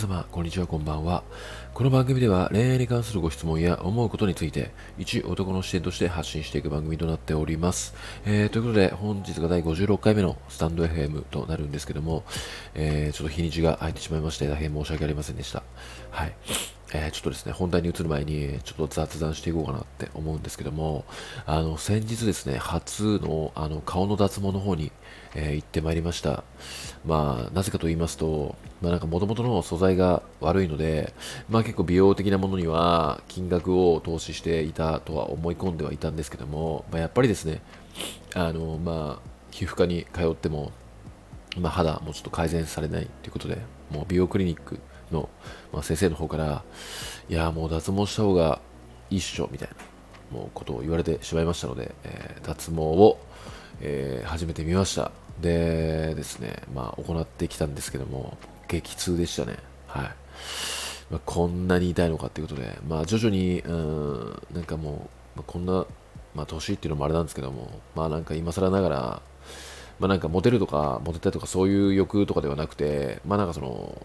様、こんにちは、こんばんは。この番組では恋愛に関するご質問や思うことについて、一男の視点として発信していく番組となっております。えー、ということで、本日が第56回目のスタンド FM となるんですけども、えー、ちょっと日にちが空いてしまいまして、大変申し訳ありませんでした。はい。えー、ちょっとですね、本題に移る前に、ちょっと雑談していこうかなって思うんですけども、あの、先日ですね、初の、あの、顔の脱毛の方に、えー、行ってまいりました。まあ、なぜかと言いますと、まあなんか元々の素材が悪いので、まあ結構美容的なものには金額を投資していたとは思い込んではいたんですけども、まあ、やっぱりですね、あの、まあ、皮膚科に通っても、まあ、肌もちょっと改善されないということで、もう美容クリニックの、まあ、先生の方から、いや、もう脱毛した方がいいっしょ、みたいな、もうことを言われてしまいましたので、えー、脱毛を、えー、始めてみました。でですね、まあ、行ってきたんですけども、激痛でしたね。はい。まあ、こんなに痛いのかっていうことで、まあ、徐々に、うん、なんかもう、まあ、こんな、まあ、年っていうのもあれなんですけども、まあ、なんか今更ながら、まあ、なんかモテるとか、モテたいとか、そういう欲とかではなくて、まあ、なんかその、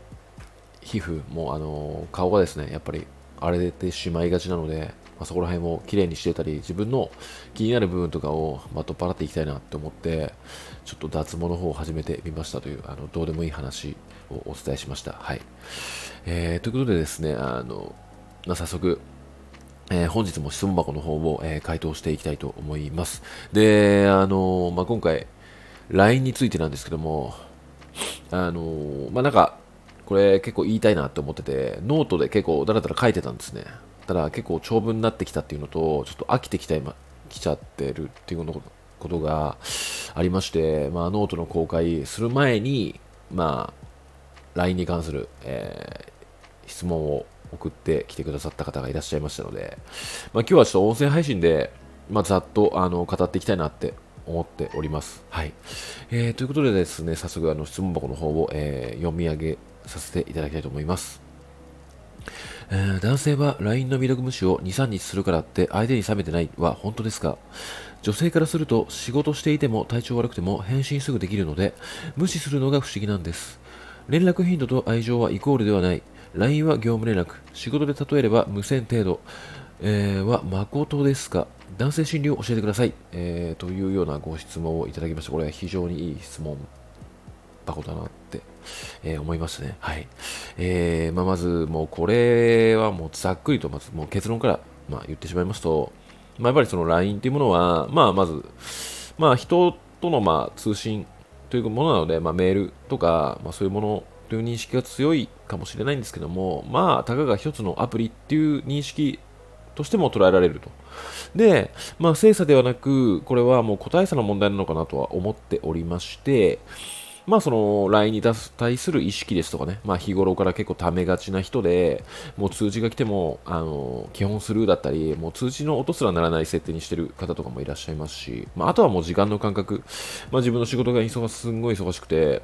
皮膚も、あの、顔がですね、やっぱり荒れてしまいがちなので、まあ、そこら辺も綺麗にしてたり、自分の気になる部分とかをまとっ払っていきたいなって思って、ちょっと脱毛の方を始めてみましたという、あの、どうでもいい話をお伝えしました。はい。えー、ということでですね、あの、まあ、早速、えー、本日も質問箱の方を、えー、回答していきたいと思います。で、あのまあ、今回、LINE についてなんですけども、あのまあ、なんか、これ結構言いたいなって思ってて、ノートで結構だらだら書いてたんですね。ただ結構長文になってきたっていうのと、ちょっと飽きてきた今、来ちゃってるっていうことがありまして、まあ、ノートの公開する前に、まあ、LINE に関する、えー、質問を送ってきてくださった方がいらっしゃいましたので、まあ、今日はちょっと音声配信で、まあ、ざっとあの語っていきたいなって思っております。はい。えー、ということでですね、早速あの質問箱の方を、えー、読み上げさせていただきたいと思います。えー、男性は LINE の未読無視を2、3日するからって相手に冷めてないは本当ですか？女性からすると仕事していても体調悪くても返信すぐできるので無視するのが不思議なんです。連絡頻度と愛情はイコールではない。LINE は業務連絡。仕事で例えれば無線程度。えー、は誠ですか？男性心理を教えてください、えー、というようなご質問をいただきました。これは非常にいい質問箱だなってえー、思いましたね。はい。えー、まあ、まず、もうこれはもうざっくりと、まずもう結論から、まあ、言ってしまいますと、まあ、やっぱりその LINE っていうものは、まあ、まず、まあ、人とのまあ通信というものなので、まあ、メールとか、まあ、そういうものという認識が強いかもしれないんですけども、まあ、たかが一つのアプリっていう認識としても捉えられると。で、まあ、精査ではなく、これはもう個体差の問題なのかなとは思っておりまして、まあその LINE に対する意識ですとかね、まあ日頃から結構ためがちな人で、もう通知が来ても、あの、基本スルーだったり、もう通知の音すらならない設定にしてる方とかもいらっしゃいますし、まああとはもう時間の感覚、まあ自分の仕事が忙すんごい忙しくて、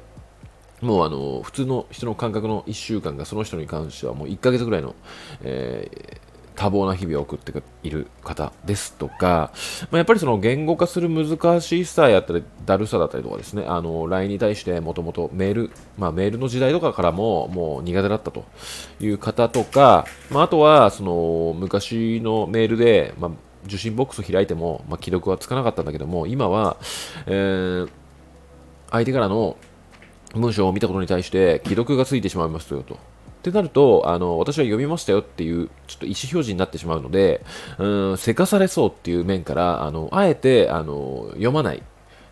もうあの、普通の人の感覚の1週間がその人に関してはもう1ヶ月ぐらいの、えー多忙な日々を送っている方ですとか、まあ、やっぱりその言語化する難しさやったり、だるさだったりとかですね、あの、LINE に対してもともとメール、まあ、メールの時代とかからももう苦手だったという方とか、まあ、あとは、その、昔のメールで、まあ、受信ボックスを開いても、まあ、既読はつかなかったんだけども、今は、えー、相手からの文章を見たことに対して既読がついてしまいますよと。ってなると、あの、私は読みましたよっていう、ちょっと意思表示になってしまうので、うん、せかされそうっていう面から、あの、あえて、あの、読まないっ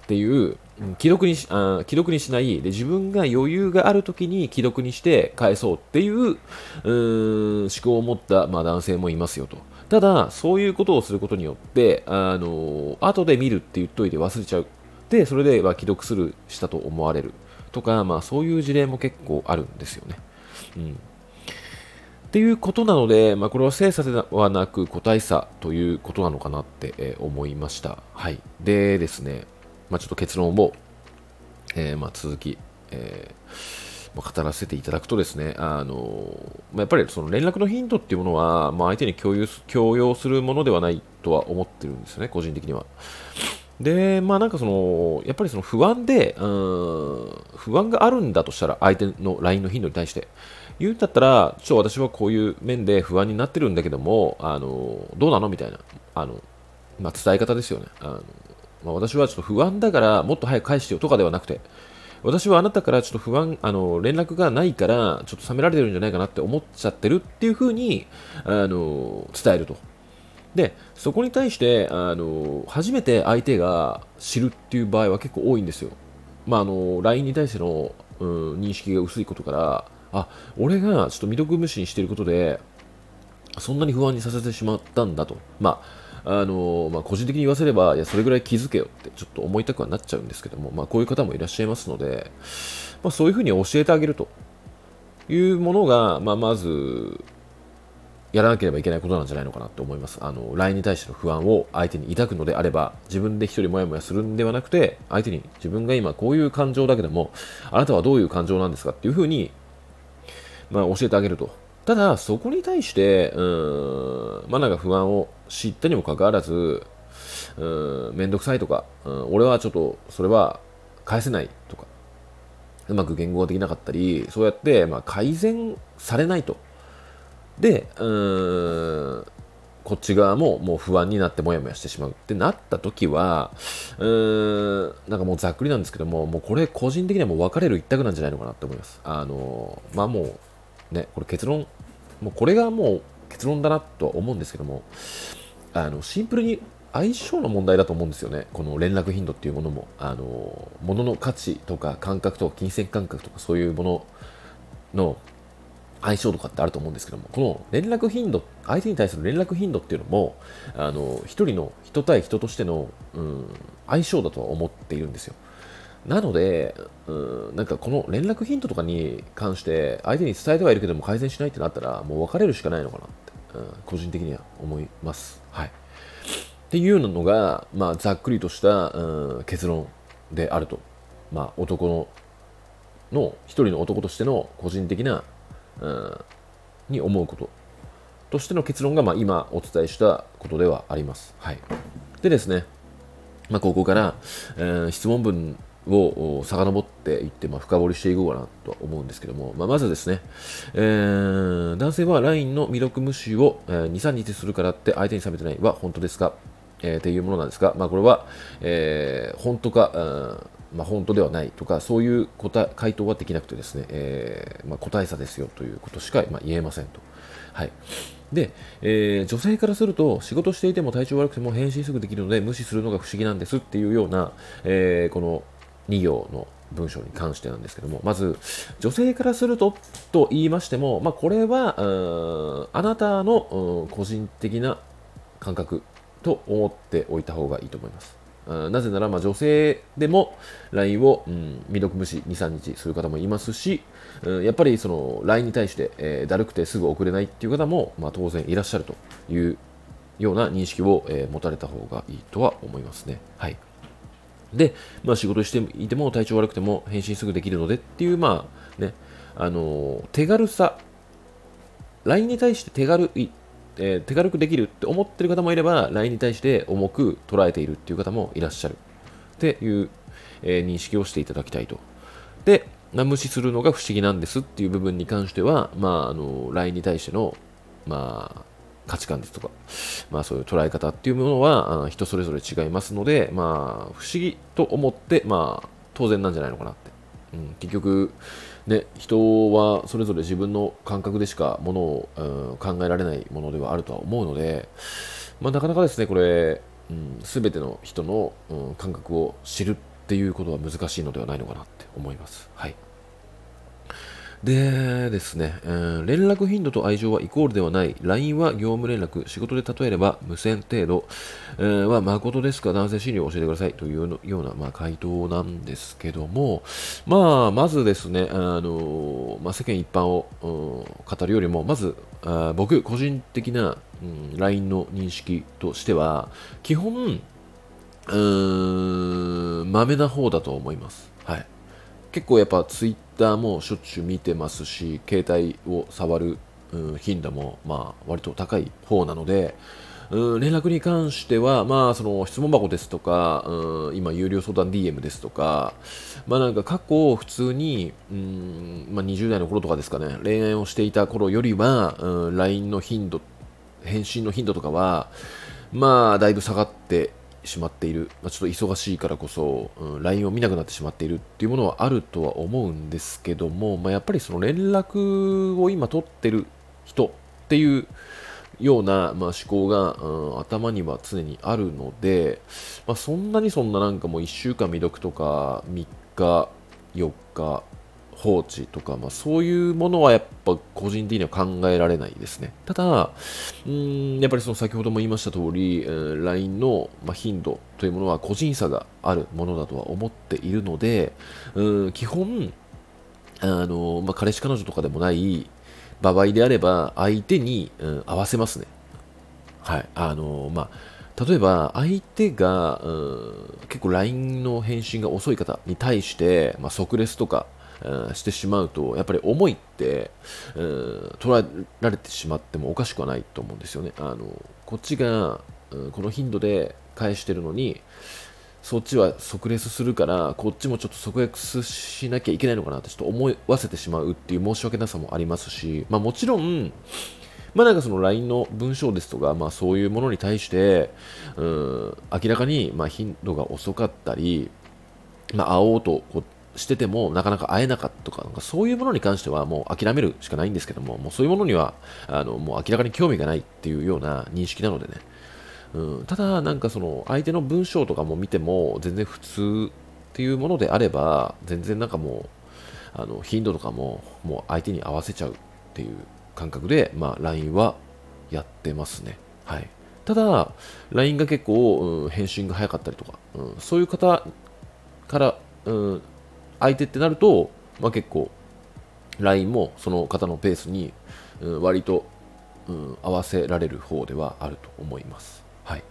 ていう、既読にしあ既読にしないで自分が余裕がある時に既読にして返そうっていう思考を持った、まあ、男性もいますよと。ただそういうことをすることによってあの後で見るって言っといて忘れちゃう。でそれで、まあ、既読するしたと思われる。とか、まあ、そういう事例も結構あるんですよね。うん。っていうことなので、まあ、これは精査ではなく個体差ということなのかなって、思いました。はい。でですね、まあ、ちょっと結論を、えー、まあ続き、えー、語らせていただくとですね、あのまあ、やっぱりその連絡のヒントっていうものは、まあ、相手に共有強要するものではないとは思ってるんですよね、個人的には。で、まあなんかその、やっぱりその不安で、うん、不安があるんだとしたら、相手の LINE の頻度に対して、言うんだったら、ちょ私はこういう面で不安になってるんだけども、あの、どうなの？みたいな、あの、まあ伝え方ですよね。あのまあ、私はちょっと不安だから、もっと早く返してよとかではなくて、私はあなたからちょっと不安、あの、連絡がないから、ちょっと冷められてるんじゃないかなって思っちゃってるっていうふうに、あの、伝えると。で、そこに対して、あの、初めて相手が知るっていう場合は結構多いんですよ。まあ、あの、LINE に対しての、うん、認識が薄いことから、あ、俺がちょっと未読無視にしていることで、そんなに不安にさせてしまったんだと。まあ、あの、まあ、個人的に言わせれば、いや、それぐらい気づけよってちょっと思いたくはなっちゃうんですけども、まあ、こういう方もいらっしゃいますので、まあ、そういうふうに教えてあげるというものが、まあ、まず、やらなければいけないことなんじゃないのかなと思います。あの、LINE に対しての不安を相手に抱くのであれば、自分で一人もやもやするんではなくて、相手に自分が今こういう感情だけども、あなたはどういう感情なんですかっていうふうに、まあ、教えてあげると。ただ、そこに対して、うん、まあなんか不安を知ったにもかかわらず、うん、めんどくさいとか、うん、俺はちょっとそれは返せないとか、うまく言語ができなかったり、そうやって、まあ、改善されないと。で、うーん、こっち側ももう不安になってもやもやしてしまうってなった時は、うーん、なんかもうざっくりなんですけども、もうこれ個人的にはもう別れる一択なんじゃないのかなって思います。あの、まあもう、ね、これ結論、もうこれがもう結論だなとは思うんですけども、あの、シンプルに相性の問題だと思うんですよね。この連絡頻度っていうものも、あの、物の価値とか感覚とか金銭感覚とかそういうものの相性とかってあると思うんですけども、この連絡頻度、相手に対する連絡頻度っていうのも、あの、一人の人対人としての、うん、相性だとは思っているんですよ。なので、うん、なんかこの連絡頻度とかに関して、相手に伝えてはいるけども改善しないってなったら、もう別れるしかないのかなって、うん、個人的には思います。はい。っていうのが、まあ、ざっくりとした、うん、結論であると。まあ、男の、の、一人の男としての個人的なに思うこととしての結論が、まあ、今お伝えしたことではあります。はい、でですね、まあ、ここから、えー、質問文を遡っていって、まあ、深掘りしていこうかなと思うんですけども、まあ、まずですね、えー、男性は LINE の未読無視を、え、2、3日するからって相手に冷めてないは本当ですか、えー、っていうものなんですが、まあ、これは、えー、本当か、まあ、本当ではないとか、そういう答回答はできなくてですね、えー、まあ、答え差ですよということしか、まあ、言えませんと。はい。で、えー、女性からすると仕事していても体調悪くても返信すぐできるので無視するのが不思議なんですっていうような、えー、この2行の文章に関してなんですけども、まず、女性からするとと言いましても、まあ、これは、あなたの個人的な感覚と思っておいた方がいいと思います。なぜなら、まあ、女性でも LINE を、うん、未読無視2、3日する方もいますし、うん、やっぱりその LINE に対して、えー、だるくてすぐ送れないっていう方も、まあ、当然いらっしゃるというような認識を、えー、持たれた方がいいとは思いますね。はい。で、まあ、仕事していても体調悪くても返信すぐできるのでっていう、まあね、あのー、手軽さ、LINE に対して手軽いえー、手軽くできるって思ってる方もいれば、LINE に対して重く捉えているっていう方もいらっしゃるっていう、えー、認識をしていただきたいと。で、無視するのが不思議なんですっていう部分に関しては、まあ、あの、LINE に対しての、まあ、価値観ですとか、まあそういう捉え方っていうものは人それぞれ違いますので、まあ不思議と思って、まあ当然なんじゃないのかなって。うん、結局、ね、人はそれぞれ自分の感覚でしかものを、うん、考えられないものではあるとは思うので、まあ、なかなかですね、これ、うん、全ての人の、うん、感覚を知るっていうことは難しいのではないのかなって思います。はい。でですね、えー、連絡頻度と愛情はイコールではない。LINE は業務連絡、仕事で例えれば無線程度、えー、は誠ですか？男性心理を教えてくださいというような、まあ、回答なんですけども、まあ、まずですね、あのまあ、世間一般を、語るよりも、まずあ僕、個人的な、うん、LINE の認識としては、基本、うーん、豆な方だと思います。はい。結構やっぱツイッターもしょっちゅう見てますし、携帯を触る、うん、頻度もまあ割と高い方なので、うん、連絡に関しては、まあ、その質問箱ですとか、うん、今、有料相談 DM ですとか、まあなんか過去、普通に、うんまあ、20代の頃とかですかね、恋愛をしていた頃よりは、うん、LINE の頻度、返信の頻度とかは、まあ、だいぶ下がってしまっている、まあ、ちょっと忙しいからこそ、うん、LINE を見なくなってしまっているっていうものはあるとは思うんですけども、まあ、やっぱりその連絡を今取ってる人っていうような、まあ、思考が、うん、頭には常にあるので、まあ、そんなにそんななんかもう1週間未読とか3日4日放置とか、まあ、そういうものはやっぱ個人的には考えられないですね。ただ、うんやっぱりその先ほども言いました通り、えー、LINE の、ま、頻度というものは個人差があるものだとは思っているので、うん基本、あのまあ、彼氏彼女とかでもない場合であれば、相手に、うん、合わせますね。はい。あのまあ、例えば、相手が、うん、結構 LINE の返信が遅い方に対して、まあ、即レスとか、してしまうと、やっぱり思いって、捉えられてしまってもおかしくはないと思うんですよね。あのこっちが、この頻度で返してるのに、そっちは即レスするから、こっちもちょっと即レスしなきゃいけないのかなってちょっと思わせてしまうっていう申し訳なさもありますし、まあもちろん、まあなんかその LINE の文章ですとか、まあそういうものに対して、うん、明らかにまあ頻度が遅かったり、まあ会おうとこしててもなかなか会えなかったとか、なんかそういうものに関してはもう諦めるしかないんですけども、もうそういうものには、あの、もう明らかに興味がないっていうような認識なのでね、うん、ただ、なんかその相手の文章とかも見ても全然普通っていうものであれば全然なんかもうあの頻度とかももう相手に合わせちゃうっていう感覚で、まあ、LINE はやってますね。はい、ただ、LINE が結構、うん、返信が早かったりとか、うん、そういう方から、うん、相手ってなると、まあ、結構 LINE もその方のペースに、うん、割と、うん、合わせられる方ではあると思います。はい。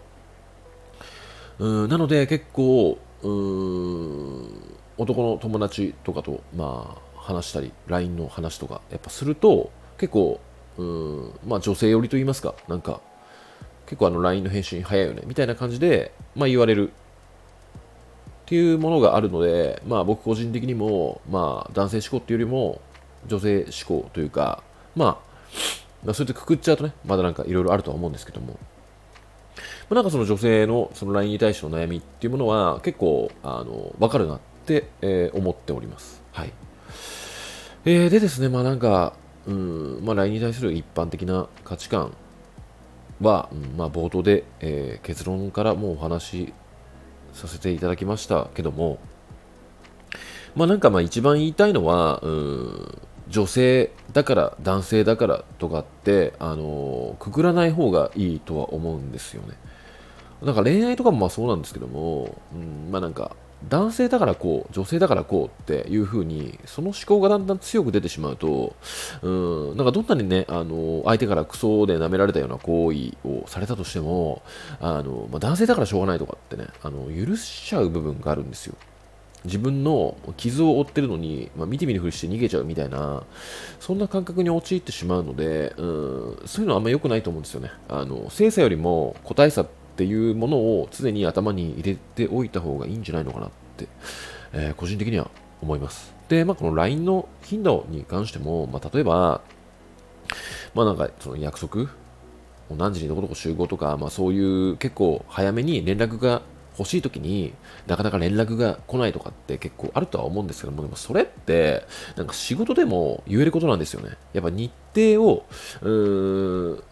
うんなので結構うん男の友達とかとまあ話したり LINE の話とかやっぱすると結構うんまあ女性寄りと言いますかなんか結構あの LINE の返信早いよねみたいな感じでまあ言われるっていうものがあるのでまあ僕個人的にもまあ男性思考っていうよりも女性思考というかまあまあ、そうやってくくっちゃうとね、まだなんかいろいろあるとは思うんですけども、まあ、なんかその女性のその LINE に対しての悩みっていうものは結構あの分かるなって、えー、思っております。はい。えー、でですね、まあなんか、うんまあ、LINE に対する一般的な価値観は、うんまあ、冒頭で、えー、結論からもうお話しさせていただきましたけども、まあなんかまあ一番言いたいのは、うん女性だから男性だからとかってあのくくらない方がいいとは思うんですよね。なんか恋愛とかもまあそうなんですけども、うん、まあなんか男性だからこう、女性だからこうっていう風に、その思考がだんだん強く出てしまうと、うん、なんかどんなにね、あの、相手からクソで舐められたような行為をされたとしても、あの、まあ、男性だからしょうがないとかってね、あの、許しちゃう部分があるんですよ。自分の傷を負ってるのに、まあ、見て見ぬふりして逃げちゃうみたいな、そんな感覚に陥ってしまうので、うん、そういうのはあんま良くないと思うんですよね。あの、精査よりも個体差っっていうものを常に頭に入れておいた方がいいんじゃないのかなって、えー、個人的には思います。で、まあ、この LINE の頻度に関しても、まあ、例えば、まあなんか、その約束何時にどこどこ集合とか、まあそういう結構早めに連絡が欲しい時になかなか連絡が来ないとかって結構あるとは思うんですけども、でもそれってなんか仕事でも言えることなんですよね。やっぱ日程を、うーん、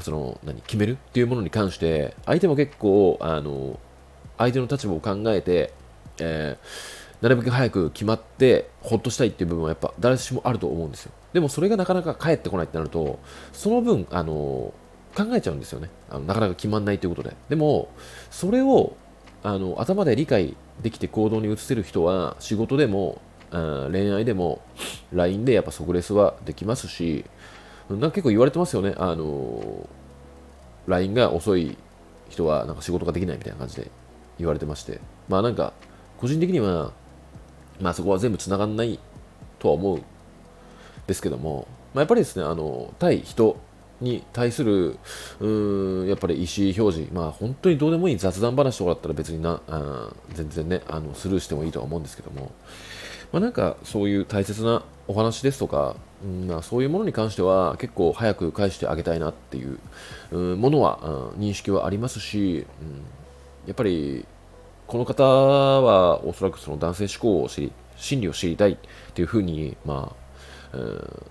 その、何、決めるっていうものに関して、相手も結構、あの、相手の立場を考えて、えー、なるべく早く決まってほっとしたいっていう部分はやっぱ誰しもあると思うんですよ。でもそれがなかなか返ってこないってなると、その分、あの、考えちゃうんですよね。あのなかなか決まんないということで。でも、それをあの頭で理解できて行動に移せる人は仕事でも恋愛でも LINE でやっぱ即レスはできますしなんか結構言われてますよね。あの LINE が遅い人はなんか仕事ができないみたいな感じで言われてまして。まあなんか個人的にはまあそこは全部繋がんないとは思うんですけども、まあ、やっぱりですねあの対人に対するうーんやっぱり意思表示、まあ、本当にどうでもいい雑談話とかだったら別になあ全然ねあのスルーしてもいいとは思うんですけども、まあ、なんかそういう大切なお話ですとか、うんまあ、そういうものに関しては結構早く返してあげたいなっていう、うん、ものは、うん、認識はありますし、うん、やっぱりこの方はおそらくその男性思考を知り心理を知りたいっていうふうに、まあ、うん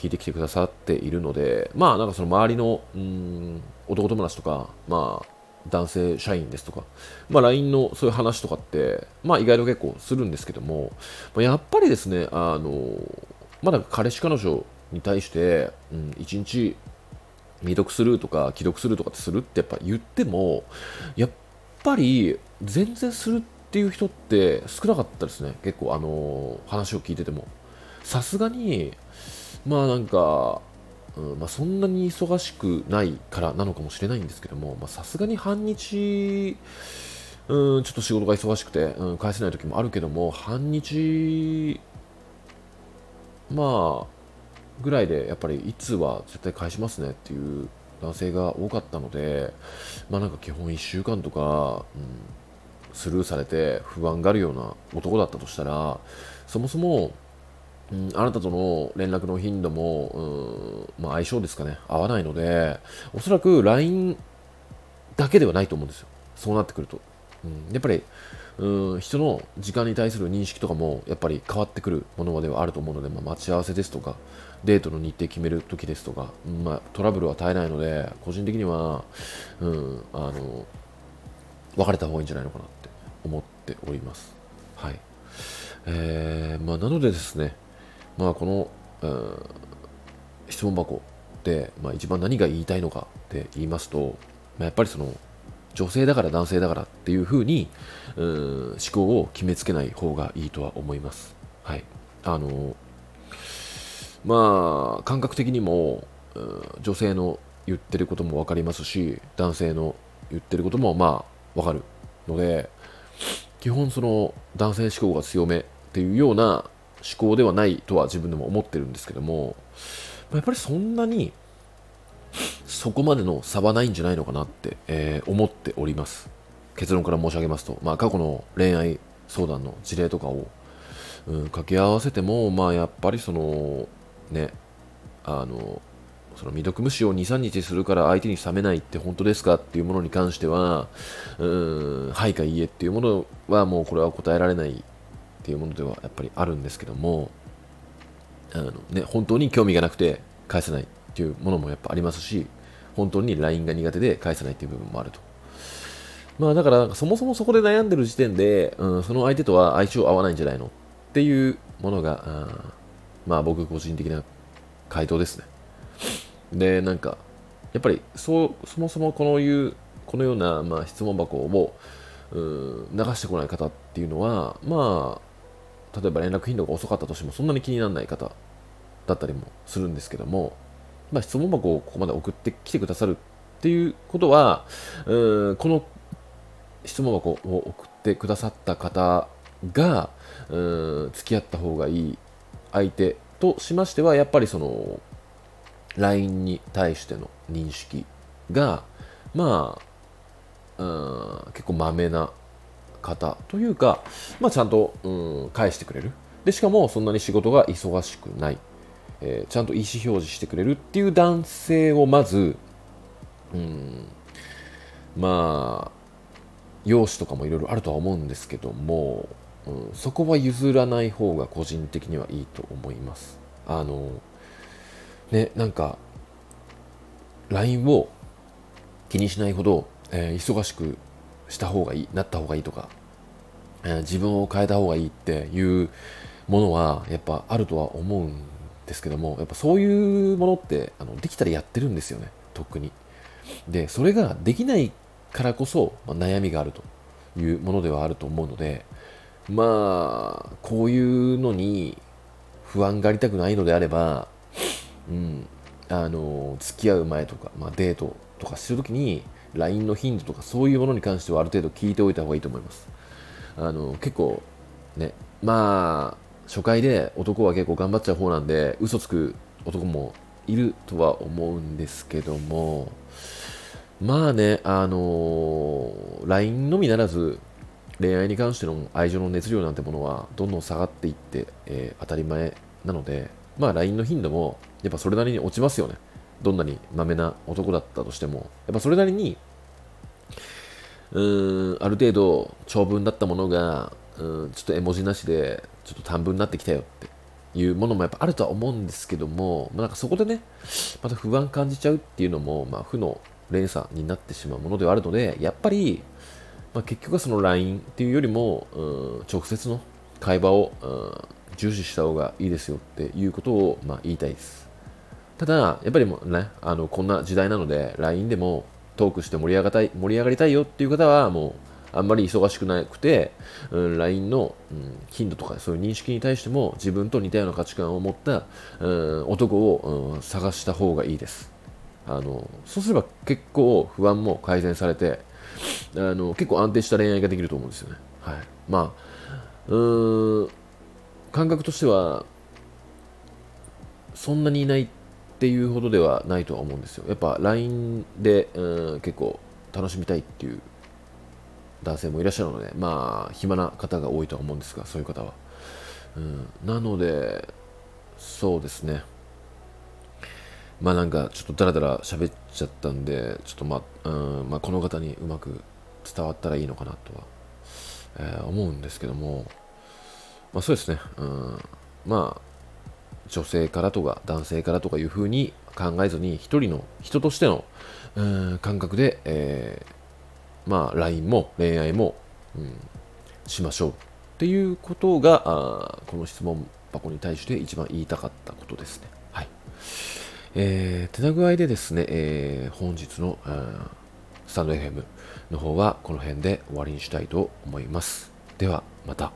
聞いてきてくださっているので、まあなんかその周りの、うん、男友達とか、まあ男性社員ですとか、まあ LINE のそういう話とかって、まあ意外と結構するんですけども、まあ、やっぱりですね、あの、まだ彼氏彼女に対して、うん、1日未読するとか既読するとかってするってやっぱ言っても、やっぱり全然するっていう人って少なかったですね。結構あの話を聞いてても。さすがに、まあなんか、うんまあ、そんなに忙しくないからなのかもしれないんですけどもさすがに半日、うん、ちょっと仕事が忙しくて、うん、返せない時もあるけども半日まあぐらいでやっぱりいつは絶対返しますねっていう男性が多かったのでまあなんか基本1週間とか、うん、スルーされて不安があるような男だったとしたらそもそもうん、あなたとの連絡の頻度も、うんまあ、相性ですかね、合わないので、おそらく LINE だけではないと思うんですよ。そうなってくると。うん、やっぱり、うん、人の時間に対する認識とかもやっぱり変わってくるものではあると思うので、まあ、待ち合わせですとか、デートの日程決めるときですとか、まあ、トラブルは絶えないので、個人的には、うん、あの、別れた方がいいんじゃないのかなって思っております。はい。えー、まあ、なのでですね、まあ、この、うん、質問箱で、まあ、一番何が言いたいのかって言いますと、まあ、やっぱりその女性だから男性だからっていうふうに、思考を決めつけない方がいいとは思います。はい。あの、まあ、感覚的にも、女性の言ってることも分かりますし、男性の言ってることもまあ分かるので、基本その男性思考が強めっていうような思考ではないとは自分でも思ってるんですけども、やっぱりそんなにそこまでの差はないんじゃないのかなって、えー、思っております。結論から申し上げますと、まあ、過去の恋愛相談の事例とかを、うん、掛け合わせても、まあ、やっぱりその、ね、あの、その未読無視を2、3日するから相手に冷めないって本当ですかっていうものに関しては、うん、はいかいいえっていうものはもうこれは答えられないっていうものではやっぱりあるんですけどもあの、ね、本当に興味がなくて返せないっていうものもやっぱありますし本当に LINE が苦手で返せないっていう部分もあると。まあだからそもそもそこで悩んでる時点で、うん、その相手とは相性合わないんじゃないのっていうものが、あまあ僕個人的な回答ですね。で、なんか、やっぱりそうそもそもこのいうこのような、まあ、質問箱をうん流してこない方っていうのは、まあ、例えば連絡頻度が遅かったとしてもそんなに気にならない方だったりもするんですけども、まあ、質問箱をここまで送ってきてくださるっていうことは、うんこの質問箱を送ってくださった方が、うん付き合った方がいい相手としましては、やっぱりその、LINE に対しての認識が、まあ、うん結構まめな方というか、まあ、ちゃんと、うん、返してくれる。でしかもそんなに仕事が忙しくない、えー、ちゃんと意思表示してくれるっていう男性をまず、うん、まあ容姿とかもいろいろあるとは思うんですけども、うん、そこは譲らない方が個人的にはいいと思います。あのねなんか LINE を気にしないほど、えー、忙しくした方がいい、なった方がいいとか、えー、自分を変えた方がいいっていうものはやっぱあるとは思うんですけども、やっぱそういうものってあのできたらやってるんですよね、特に。で、それができないからこそ、まあ、悩みがあるというものではあると思うので、まあ、こういうのに不安がありたくないのであれば、うん、あの、付き合う前とか、まあ、デートとかするときに、LINE の頻度とかそういうものに関してはある程度聞いておいた方がいいと思います。あの結構ね、まあ、初回で男は結構頑張っちゃう方なんで、嘘つく男もいるとは思うんですけども、まあね、あのー、LINE のみならず、恋愛に関しての愛情の熱量なんてものはどんどん下がっていって、えー、当たり前なので、まあ LINE の頻度もやっぱそれなりに落ちますよね。どんなにまめな男だったとしても、やっぱそれなりに、うーん、ある程度長文だったものが、うん、ちょっと絵文字なしで、ちょっと短文になってきたよっていうものもやっぱあるとは思うんですけども、まあ、なんかそこでね、また不安感じちゃうっていうのも、まあ、負の連鎖になってしまうものではあるので、やっぱり、まあ、結局はその LINE っていうよりも、うん、直接の会話を、うん、重視した方がいいですよっていうことを、まあ、言いたいです。ただ、やっぱりもね、あのこんな時代なので、LINE でもトークして盛り上がたい盛り上がりたいよっていう方は、もう、あんまり忙しくなくて、うん、LINE の、うん、頻度とかそういう認識に対しても自分と似たような価値観を持った、うん、男を、うん、探した方がいいです。あのそうすれば結構不安も改善されて、あの結構安定した恋愛ができると思うんですよね。はい、まあうん感覚としてはそんなにいないっていうほどではないとは思うんですよ。やっぱ LINE でうん結構楽しみたいっていう男性もいらっしゃるので、まあ暇な方が多いとは思うんですが、そういう方は。うん、なので、そうですね。まあなんかちょっとダラダラ喋っちゃったんで、ちょっとまあ、うんまあ、この方にうまく伝わったらいいのかなとは、えー、思うんですけども、まあそうですね、うん、まあ女性からとか男性からとかいうふうに考えずに一人の人としての、うん、感覚で、えー、まあ LINE も恋愛も、うん、しましょうっていうことがあこの質問箱に対して一番言いたかったことですね。はい。えー、手な具合でですね、えー、本日の、スタンド FM の方はこの辺で終わりにしたいと思います。ではまた。